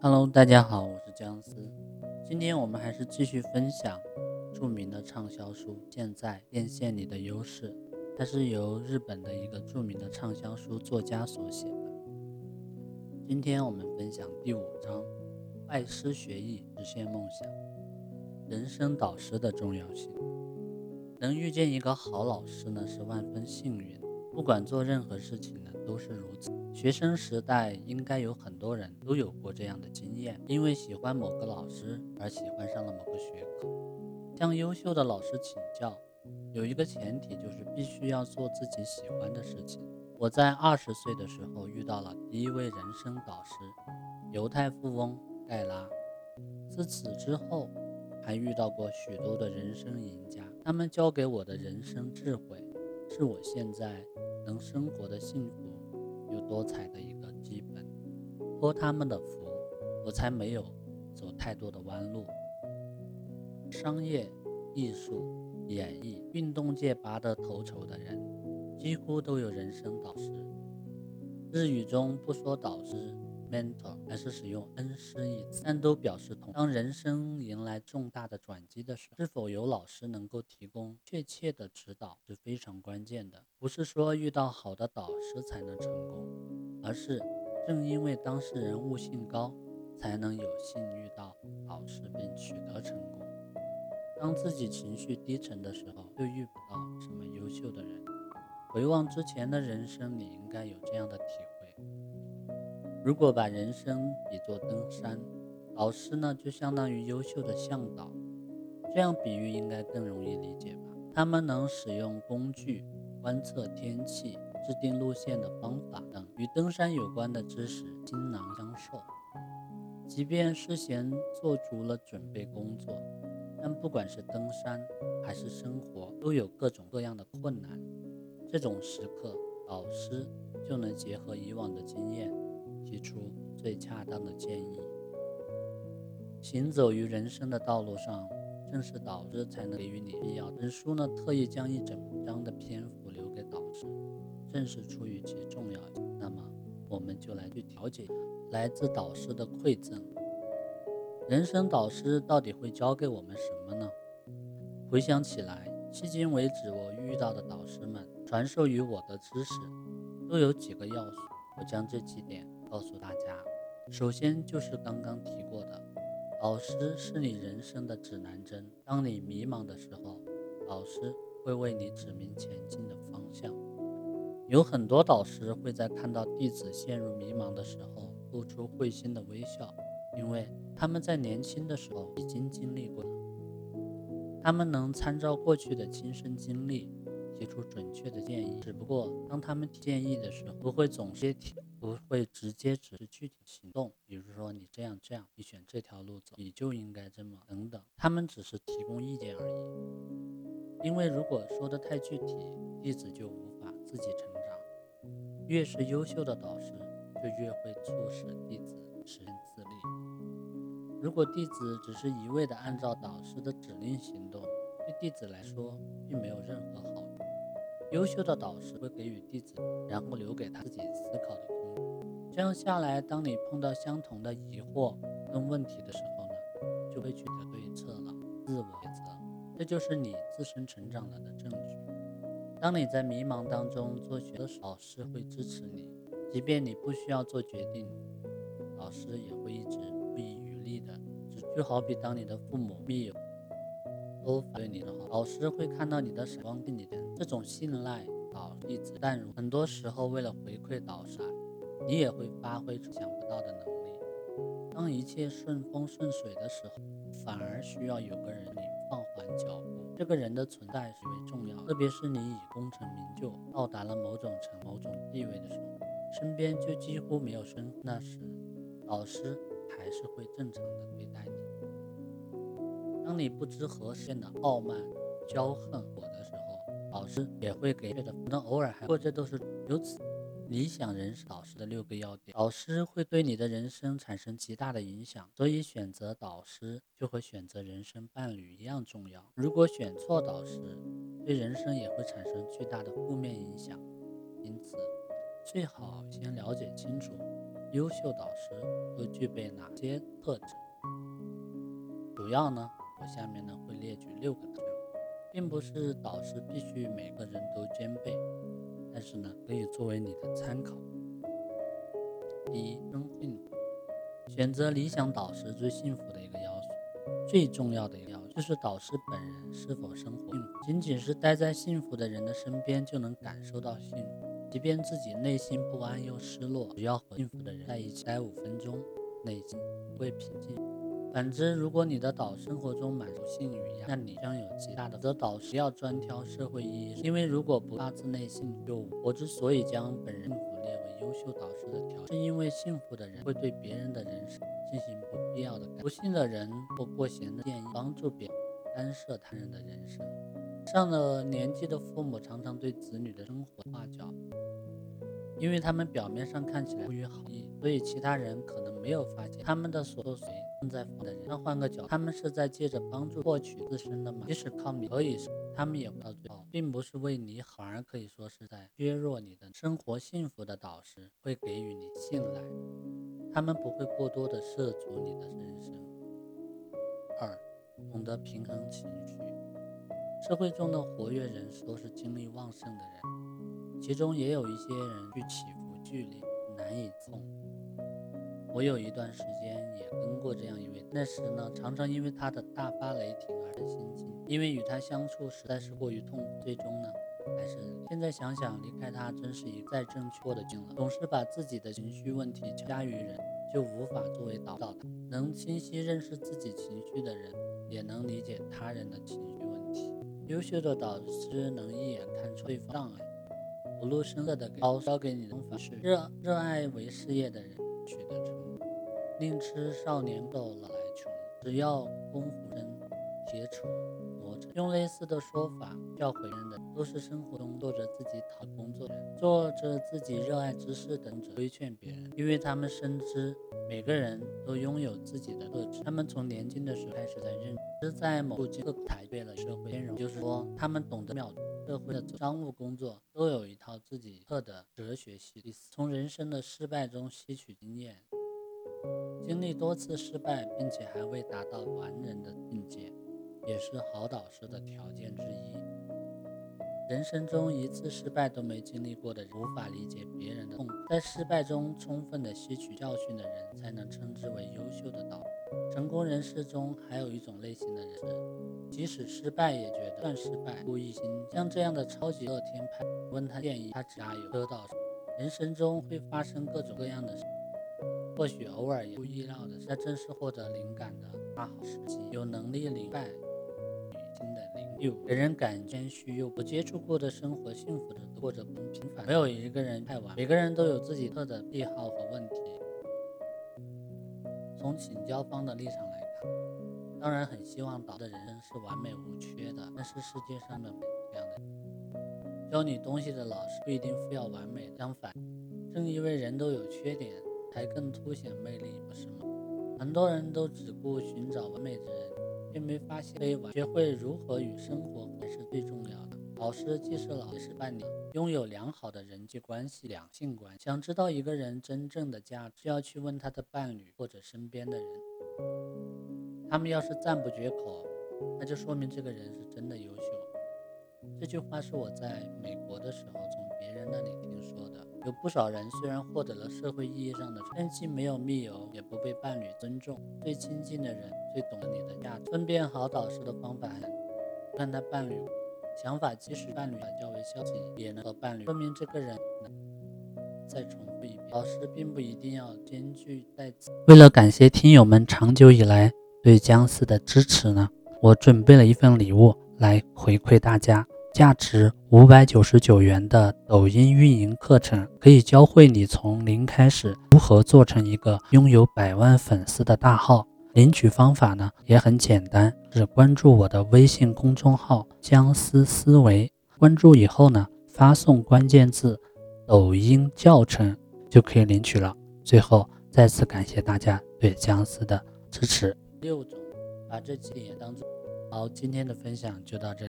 Hello，大家好，我是姜思。今天我们还是继续分享著名的畅销书《现在变现你的优势》，它是由日本的一个著名的畅销书作家所写的。今天我们分享第五章：拜师学艺，实现梦想。人生导师的重要性。能遇见一个好老师呢，是万分幸运。不管做任何事情呢，都是如此。学生时代应该有很多人都有过这样的经验，因为喜欢某个老师而喜欢上了某个学科。向优秀的老师请教，有一个前提就是必须要做自己喜欢的事情。我在二十岁的时候遇到了第一位人生导师，犹太富翁盖拉。自此之后，还遇到过许多的人生赢家，他们教给我的人生智慧，是我现在能生活的幸福。多彩的一个基本，托他们的福，我才没有走太多的弯路。商业、艺术、演艺、运动界拔得头筹的人，几乎都有人生导师。日语中不说导师 （mentor），还是使用恩师一词，但都表示同。当人生迎来重大的转机的时候，是否有老师能够提供确切的指导是非常关键的。不是说遇到好的导师才能成功，而是正因为当事人悟性高，才能有幸遇到导师并取得成功。当自己情绪低沉的时候，就遇不到什么优秀的人。回望之前的人生，你应该有这样的体会。如果把人生比作登山，老师呢就相当于优秀的向导。这样比喻应该更容易理解吧？他们能使用工具。观测天气、制定路线的方法等与登山有关的知识，倾囊相授。即便事先做足了准备工作，但不管是登山还是生活，都有各种各样的困难。这种时刻，老师就能结合以往的经验，提出最恰当的建议。行走于人生的道路上，正是导师才能给予你必要。本书呢，特意将一整章的篇幅留给导师。正是出于其重要性，那么我们就来去调解来自导师的馈赠。人生导师到底会教给我们什么呢？回想起来，迄今为止我遇到的导师们传授于我的知识，都有几个要素。我将这几点告诉大家。首先就是刚刚提过的，导师是你人生的指南针。当你迷茫的时候，导师会为你指明前进的方向。有很多导师会在看到弟子陷入迷茫的时候，露出会心的微笑，因为他们在年轻的时候已经经历过了。他们能参照过去的亲身经历，提出准确的建议。只不过，当他们提建议的时候，不会总是提，不会直接指示具体行动。比如说，你这样这样，你选这条路走，你就应该这么等等。他们只是提供意见而已。因为如果说的太具体，弟子就无法自己成长。越是优秀的导师，就越会促使弟子实现自立。如果弟子只是一味地按照导师的指令行动，对弟子来说并没有任何好处。优秀的导师会给予弟子，然后留给他自己。这样下来，当你碰到相同的疑惑跟问题的时候呢，就会取得对策了，自我抉择。这就是你自身成长了的证据。当你在迷茫当中做选择时，老师会支持你，即便你不需要做决定，老师也会一直不遗余力的。就好比当你的父母、密友都反对你的话，老师会看到你的闪光，给你的这种信赖导弟子淡如。很多时候，为了回馈导师，你也会发挥出想不到的能力。当一切顺风顺水的时候，反而需要有个人你放缓脚步。这个人的存在是为重要，特别是你已功成名就，到达了某种成某种地位的时候，身边就几乎没有生。那时，老师还是会正常的对待你。当你不知何时的傲慢、骄横我的时候，老师也会给的。可能偶尔还或者都是如此。理想人生导师的六个要点，导师会对你的人生产生极大的影响，所以选择导师就和选择人生伴侣一样重要。如果选错导师，对人生也会产生巨大的负面影响。因此，最好先了解清楚优秀导师都具备哪些特质？主要呢，我下面呢会列举六个特征，并不是导师必须每个人都兼备，但是呢，可以作为你的参考。第一，生幸福。选择理想导师最幸福的一个要素，最重要的一个要素就是导师本人是否生活幸福。仅仅是待在幸福的人的身边，就能感受到幸福，即便自己内心不安又失落，只要和幸福的人在一起待五分钟，内心会平静。反之，如果你的导生活中满足性与压，那你将有极大的。则导师要专挑社会意义，因为如果不发自内心，就我之所以将本人幸福列为优秀导师的条件，是因为幸福的人会对别人的人生进行不必要的改不幸的人或过闲的建议，帮助别人干涉他人的人生。上了年纪的父母常常对子女的生活画脚，因为他们表面上看起来出于好意，所以其他人可能没有发现他们的所作所为。正在的人，那换个角度，他们是在借着帮助获取自身的满即使靠你可以，他们也不到最后，并不是为你好，而可以说是在削弱你的生活。幸福的导师会给予你信赖，他们不会过多的涉足你的人生。二，懂得平衡情绪。社会中的活跃人士都是精力旺盛的人，其中也有一些人去起伏剧烈，难以自控。我有一段时间也跟过这样一位，那时呢，常常因为他的大发雷霆而心惊，因为与他相处实在是过于痛苦。最终呢，还是现在想想，离开他真是一再正确的决定了。总是把自己的情绪问题加于人，就无法作为导导他。能清晰认识自己情绪的人，也能理解他人的情绪问题。优秀的导师能一眼看出对方障碍，不露声色的高教给你的方法：热热爱为事业的人取得成。宁吃少年斗，老来穷。只要功夫深，铁杵磨成。用类似的说法教诲人的，都是生活中做着自己讨工作的人，做着自己热爱之事等者规劝别人，因为他们深知每个人都拥有自己的特质。他们从年轻的时候开始在认知，在某处刻苦抬对了社会兼容，就是说他们懂得妙社会的商务工作都有一套自己特的哲学系，从人生的失败中吸取经验。经历多次失败，并且还未达到完人的境界，也是好导师的条件之一。人生中一次失败都没经历过的人，无法理解别人的痛。在失败中充分的吸取教训的人，才能称之为优秀的导。成功人士中还有一种类型的人，即使失败也觉得算失败，不一心。像这样的超级乐天派，问他建议，他只有得到。人生中会发生各种各样的事。或许偶尔也不意料的，在正是获得灵感的大好时机，有能力领败女性的灵六，给人感谦虚又不接触过的生活，幸福的过着不平凡。没有一个人太完，每个人都有自己特的癖好和问题。从请教方的立场来看，当然很希望导的人生是完美无缺的，但是世界上的每这样的教你东西的老师不一定非要完美，相反，正因为人都有缺点。才更凸显魅力，不是吗？很多人都只顾寻找完美之人，却没发现非完。学会如何与生活才是最重要的。老师既是老，也是伴侣，拥有良好的人际关系、两性关系。想知道一个人真正的价值，需要去问他的伴侣或者身边的人。他们要是赞不绝口，那就说明这个人是真的优秀。这句话是我在美国的时候从别人那里。有不少人虽然获得了社会意义上的成绩，没有密友，也不被伴侣尊重。最亲近的人最懂得你的价值。分辨好导师的方法，看他伴侣想法，即使伴侣较为消极，也能和伴侣说明这个人。再重复一遍，导师并不一定要兼具在此。为了感谢听友们长久以来对姜思的支持呢，我准备了一份礼物来回馈大家。价值五百九十九元的抖音运营课程，可以教会你从零开始如何做成一个拥有百万粉丝的大号。领取方法呢也很简单，是关注我的微信公众号“姜思思维”。关注以后呢，发送关键字“抖音教程”就可以领取了。最后再次感谢大家对姜思的支持。六种，把这几点当做好。今天的分享就到这。